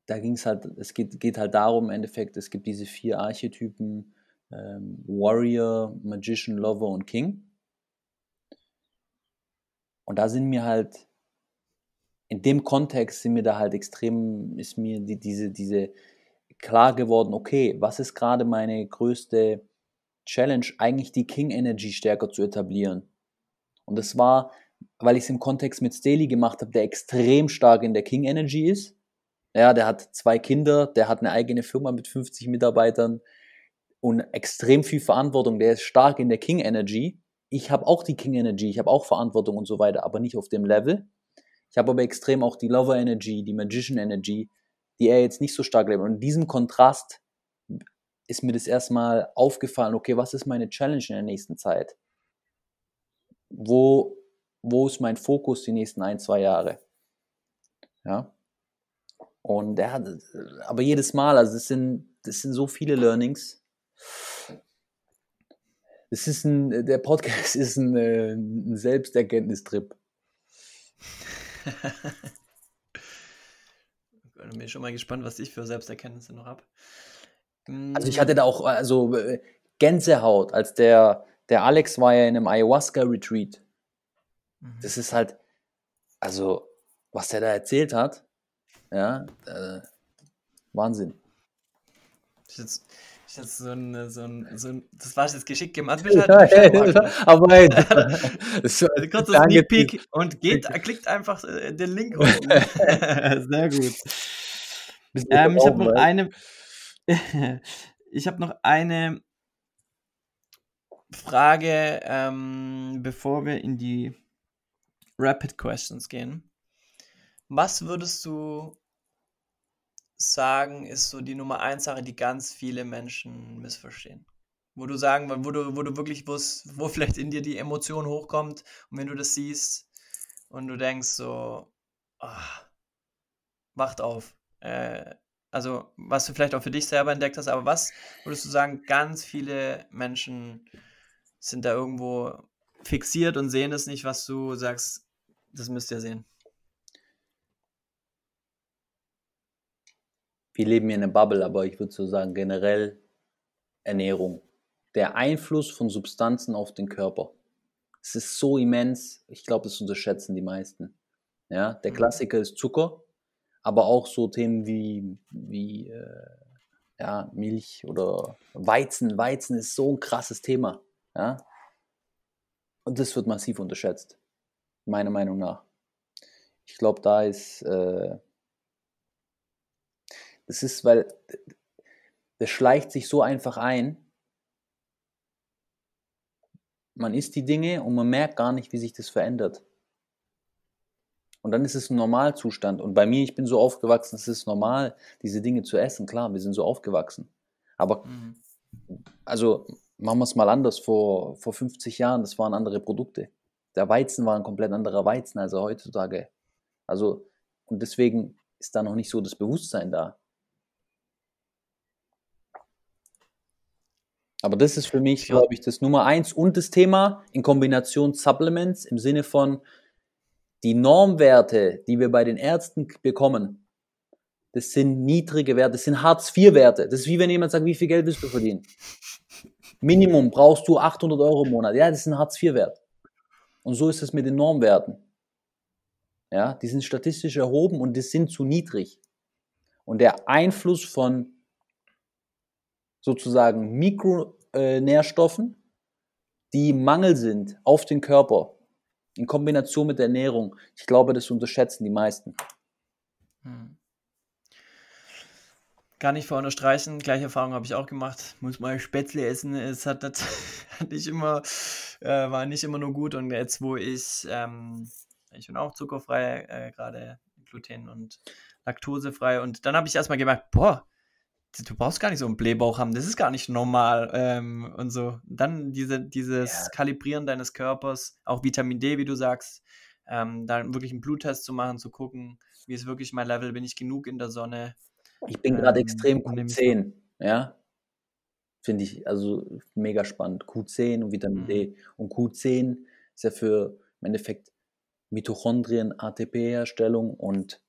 A: da ging es halt, es geht, geht halt darum, im Endeffekt, es gibt diese vier Archetypen, ähm, Warrior, Magician, Lover und King. Und da sind mir halt, in dem Kontext sind mir da halt extrem, ist mir die, diese, diese klar geworden, okay, was ist gerade meine größte Challenge, eigentlich die King Energy stärker zu etablieren. Und das war, weil ich es im Kontext mit Staley gemacht habe, der extrem stark in der King Energy ist ja, der hat zwei Kinder, der hat eine eigene Firma mit 50 Mitarbeitern und extrem viel Verantwortung. Der ist stark in der King Energy. Ich habe auch die King Energy, ich habe auch Verantwortung und so weiter, aber nicht auf dem Level. Ich habe aber extrem auch die Lover Energy, die Magician Energy, die er jetzt nicht so stark lebt. Und in diesem Kontrast ist mir das erstmal aufgefallen, okay, was ist meine Challenge in der nächsten Zeit? Wo, wo ist mein Fokus die nächsten ein, zwei Jahre? Ja. Und er hat, aber jedes Mal, also das sind, das sind so viele Learnings. Es ist ein, der Podcast ist ein, äh, ein Selbsterkenntnistrip.
B: ich bin schon mal gespannt, was ich für Selbsterkenntnisse noch habe.
A: Also ich hatte da auch also äh, Gänsehaut, als der, der Alex war ja in einem Ayahuasca-Retreat. Mhm. Das ist halt, also was der da erzählt hat, ja, äh, Wahnsinn.
B: Ich jetzt, ich jetzt so ein, so ein, so ein, das war jetzt geschickt gemacht.
A: aber hey,
B: kurzes Sneak Peek und geht, klickt einfach äh, den Link hoch. Sehr gut. Ähm, ich habe noch eine, ich habe noch eine Frage, ähm, bevor wir in die Rapid Questions gehen. Was würdest du sagen, ist so die Nummer eins Sache, die ganz viele Menschen missverstehen? Wo du sagen, wo du, wo du wirklich, wo vielleicht in dir die Emotion hochkommt und wenn du das siehst und du denkst so, ach, wacht auf. Äh, also, was du vielleicht auch für dich selber entdeckt hast, aber was würdest du sagen, ganz viele Menschen sind da irgendwo fixiert und sehen es nicht, was du sagst, das müsst ihr sehen.
A: Wir leben hier in einer Bubble, aber ich würde so sagen, generell Ernährung. Der Einfluss von Substanzen auf den Körper. Es ist so immens, ich glaube, das unterschätzen die meisten. Ja, der
B: mhm.
A: Klassiker ist Zucker, aber auch so Themen wie, wie äh, ja, Milch oder Weizen. Weizen ist so ein krasses Thema. Ja? Und das wird massiv unterschätzt, meiner Meinung nach. Ich glaube, da ist, äh, das ist, weil das schleicht sich so einfach ein. Man isst die Dinge und man merkt gar nicht, wie sich das verändert. Und dann ist es ein Normalzustand. Und bei mir, ich bin so aufgewachsen, es ist normal, diese Dinge zu essen. Klar, wir sind so aufgewachsen. Aber,
B: Mhm.
A: also, machen wir es mal anders. Vor, vor 50 Jahren, das waren andere Produkte. Der Weizen war ein komplett anderer Weizen als er heutzutage. Also, und deswegen ist da noch nicht so das Bewusstsein da. Aber das ist für mich, glaube ich, das Nummer eins und das Thema in Kombination Supplements im Sinne von die Normwerte, die wir bei den Ärzten bekommen, das sind niedrige Werte, das sind Hartz-IV-Werte. Das ist wie wenn jemand sagt, wie viel Geld willst du verdienen? Minimum brauchst du 800 Euro im Monat. Ja, das ist ein Hartz-IV-Wert. Und so ist es mit den Normwerten. Ja, die sind statistisch erhoben und die sind zu niedrig. Und der Einfluss von sozusagen Mikronährstoffen, die Mangel sind auf den Körper, in Kombination mit der Ernährung, ich glaube, das unterschätzen die meisten.
B: Hm. Kann ich vorher unterstreichen, gleiche Erfahrung habe ich auch gemacht. Muss mal Spätzle essen, es hat, hat nicht immer, äh, war nicht immer nur gut. Und jetzt, wo ich, ähm, ich bin auch zuckerfrei, äh, gerade gluten- und laktosefrei. Und dann habe ich erstmal gemerkt, boah, du brauchst gar nicht so einen Blähbauch haben, das ist gar nicht normal ähm, und so. Dann diese, dieses
A: Ja.
B: Kalibrieren deines Körpers, auch Vitamin D, wie du sagst, ähm, dann wirklich einen Bluttest zu machen, zu gucken, wie ist wirklich mein Level, bin ich genug in der Sonne.
A: Ich bin gerade
B: Ähm,
A: extrem
B: und nehme ich
A: Q10, ja. Finde ich also mega spannend. Q10 und Vitamin
B: Mhm.
A: D. Und Q10 ist ja für im Endeffekt Mitochondrien, ATP-Herstellung und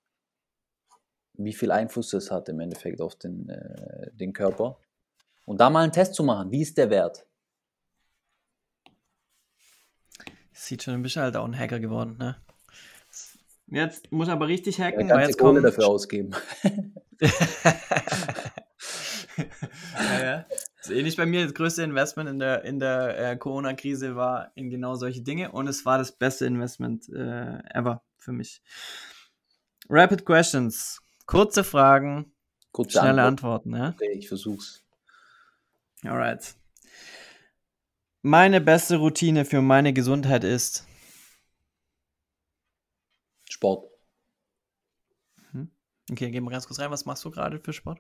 A: wie viel Einfluss das hat im Endeffekt auf den, äh, den Körper. Und da mal einen Test zu machen, wie ist der Wert?
B: Sieht schon ein bisschen halt auch ein Hacker geworden, ne? Jetzt muss aber richtig
A: Ja,
B: hacken, weil
A: ganze
B: jetzt kommt.
A: dafür ausgeben.
B: ja, ja. Das ist ähnlich bei mir. Das größte Investment in der, in der äh, Corona-Krise war in genau solche Dinge und es war das beste Investment äh, ever für mich. Rapid Questions. Kurze Fragen,
A: Kurze
B: schnelle
A: Antwort.
B: Antworten. Ja?
A: Okay, ich versuch's.
B: Alright. Meine beste Routine für meine Gesundheit ist.
A: Sport.
B: Okay, gehen wir ganz kurz rein. Was machst du gerade für Sport?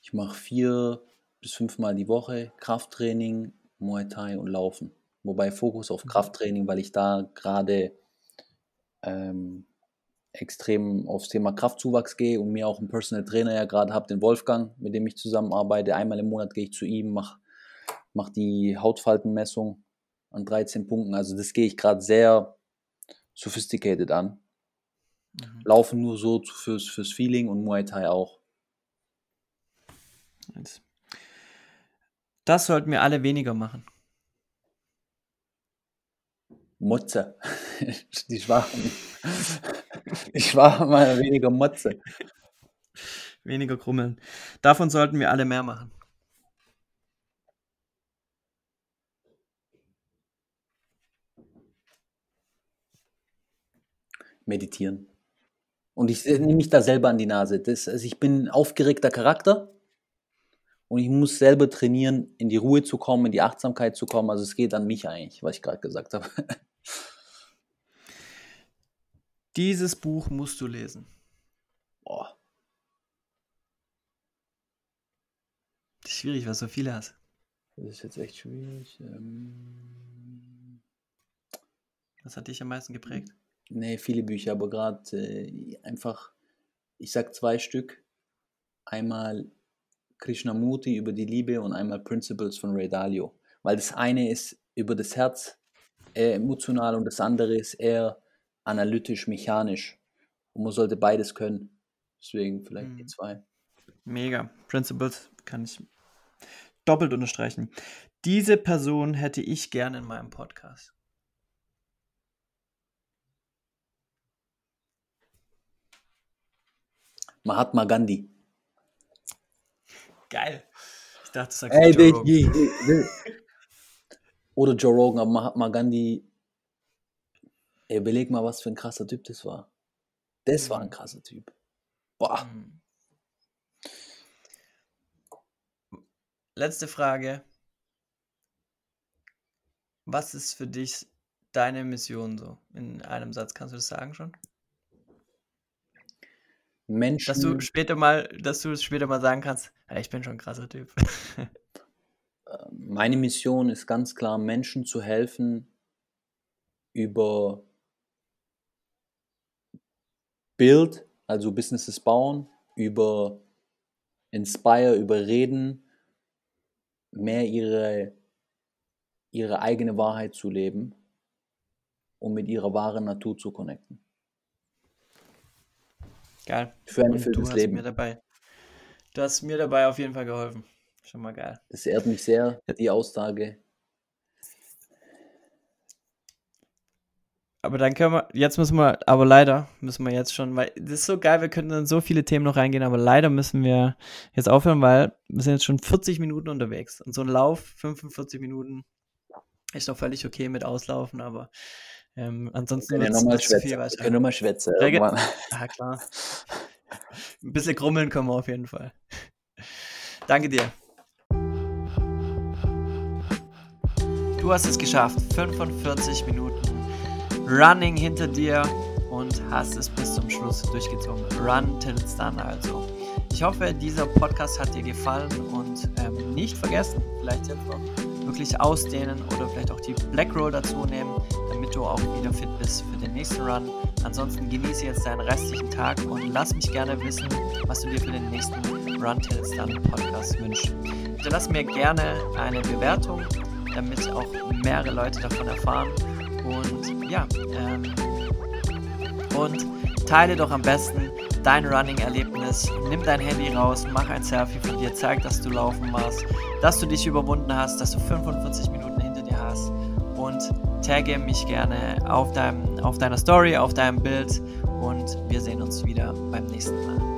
A: Ich mache vier bis fünfmal die Woche Krafttraining, Muay Thai und Laufen. Wobei Fokus auf Krafttraining, weil ich da gerade ähm, extrem aufs Thema Kraftzuwachs gehe und mir auch einen Personal Trainer ja gerade habe, den Wolfgang, mit dem ich zusammenarbeite. Einmal im Monat gehe ich zu ihm, mache mach die Hautfaltenmessung an 13 Punkten. Also das gehe ich gerade sehr sophisticated an.
B: Mhm.
A: Laufen nur so fürs, fürs Feeling und Muay Thai auch.
B: Das sollten wir alle weniger machen.
A: Motze. Die Schwachen. Die Schwachen mal weniger Motze.
B: Weniger krummeln. Davon sollten wir alle mehr machen.
A: Meditieren. Und ich äh, nehme mich da selber an die Nase. Das, also ich bin ein aufgeregter Charakter und ich muss selber trainieren, in die Ruhe zu kommen, in die Achtsamkeit zu kommen. Also es geht an mich eigentlich, was ich gerade gesagt habe.
B: Dieses Buch musst du lesen.
A: Boah.
B: Das ist schwierig, weil du so viele hast.
A: Das ist jetzt echt schwierig. Ähm,
B: Was hat dich am meisten geprägt?
A: Nee, viele Bücher, aber gerade äh, einfach, ich sag zwei Stück. Einmal Krishnamurti über die Liebe und einmal Principles von Ray Dalio. Weil das eine ist über das Herz eher emotional und das andere ist eher analytisch, mechanisch. Und man sollte beides können. Deswegen vielleicht die
B: Mhm.
A: zwei.
B: Mega. Principles kann ich doppelt unterstreichen. Diese Person hätte ich gerne in meinem Podcast.
A: Mahatma Gandhi.
B: Geil. Ich dachte, du sagst
A: Ey,
B: Joe Rogan.
A: Diggi. Oder Joe Rogan, aber Mahatma Gandhi. Ey, überleg mal, was für ein krasser Typ das war. Das war ein krasser Typ. Boah.
B: Mhm. Letzte Frage. Was ist für dich deine Mission so? In einem Satz kannst du das sagen schon?
A: Menschen.
B: Dass du später mal, dass du es später mal sagen kannst, ja, ich bin schon ein krasser Typ.
A: Meine Mission ist ganz klar, Menschen zu helfen, über Build, also Businesses bauen, über Inspire, über Reden, mehr ihre, ihre eigene Wahrheit zu leben und mit ihrer wahren Natur zu connecten.
B: Geil.
A: Für ein erfülltes
B: hast
A: Leben.
B: mir dabei. Du hast mir dabei auf jeden Fall geholfen. Schon mal geil.
A: Das ehrt mich sehr, die Aussage.
B: Aber dann können wir, jetzt müssen wir, aber leider müssen wir jetzt schon, weil das ist so geil, wir könnten in so viele Themen noch reingehen, aber leider müssen wir jetzt aufhören, weil wir sind jetzt schon 40 Minuten unterwegs. Und so ein Lauf, 45 Minuten, ist doch völlig okay mit Auslaufen, aber ähm, ansonsten
A: Wir können ja nochmal schwätzen. Wir können nochmal schwätzen.
B: Ja, klar. Ein bisschen grummeln können wir auf jeden Fall. Danke dir. Du hast es geschafft. 45 Minuten Running hinter dir und hast es bis zum Schluss durchgezogen. Run till it's done also. Ich hoffe, dieser Podcast hat dir gefallen und ähm, nicht vergessen, vielleicht jetzt noch wirklich ausdehnen oder vielleicht auch die Black Roll dazu nehmen, damit du auch wieder fit bist für den nächsten Run. Ansonsten genieße jetzt deinen restlichen Tag und lass mich gerne wissen, was du dir für den nächsten Run It's Done Podcast wünschst. Hinterlass mir gerne eine Bewertung, damit auch mehrere Leute davon erfahren. Und ja, ähm, und teile doch am besten dein Running-Erlebnis. Nimm dein Handy raus, mach ein Selfie von dir, zeig, dass du laufen warst, dass du dich überwunden hast, dass du 45 Minuten hinter dir hast und tagge mich gerne auf, deinem, auf deiner Story, auf deinem Bild und wir sehen uns wieder beim nächsten Mal.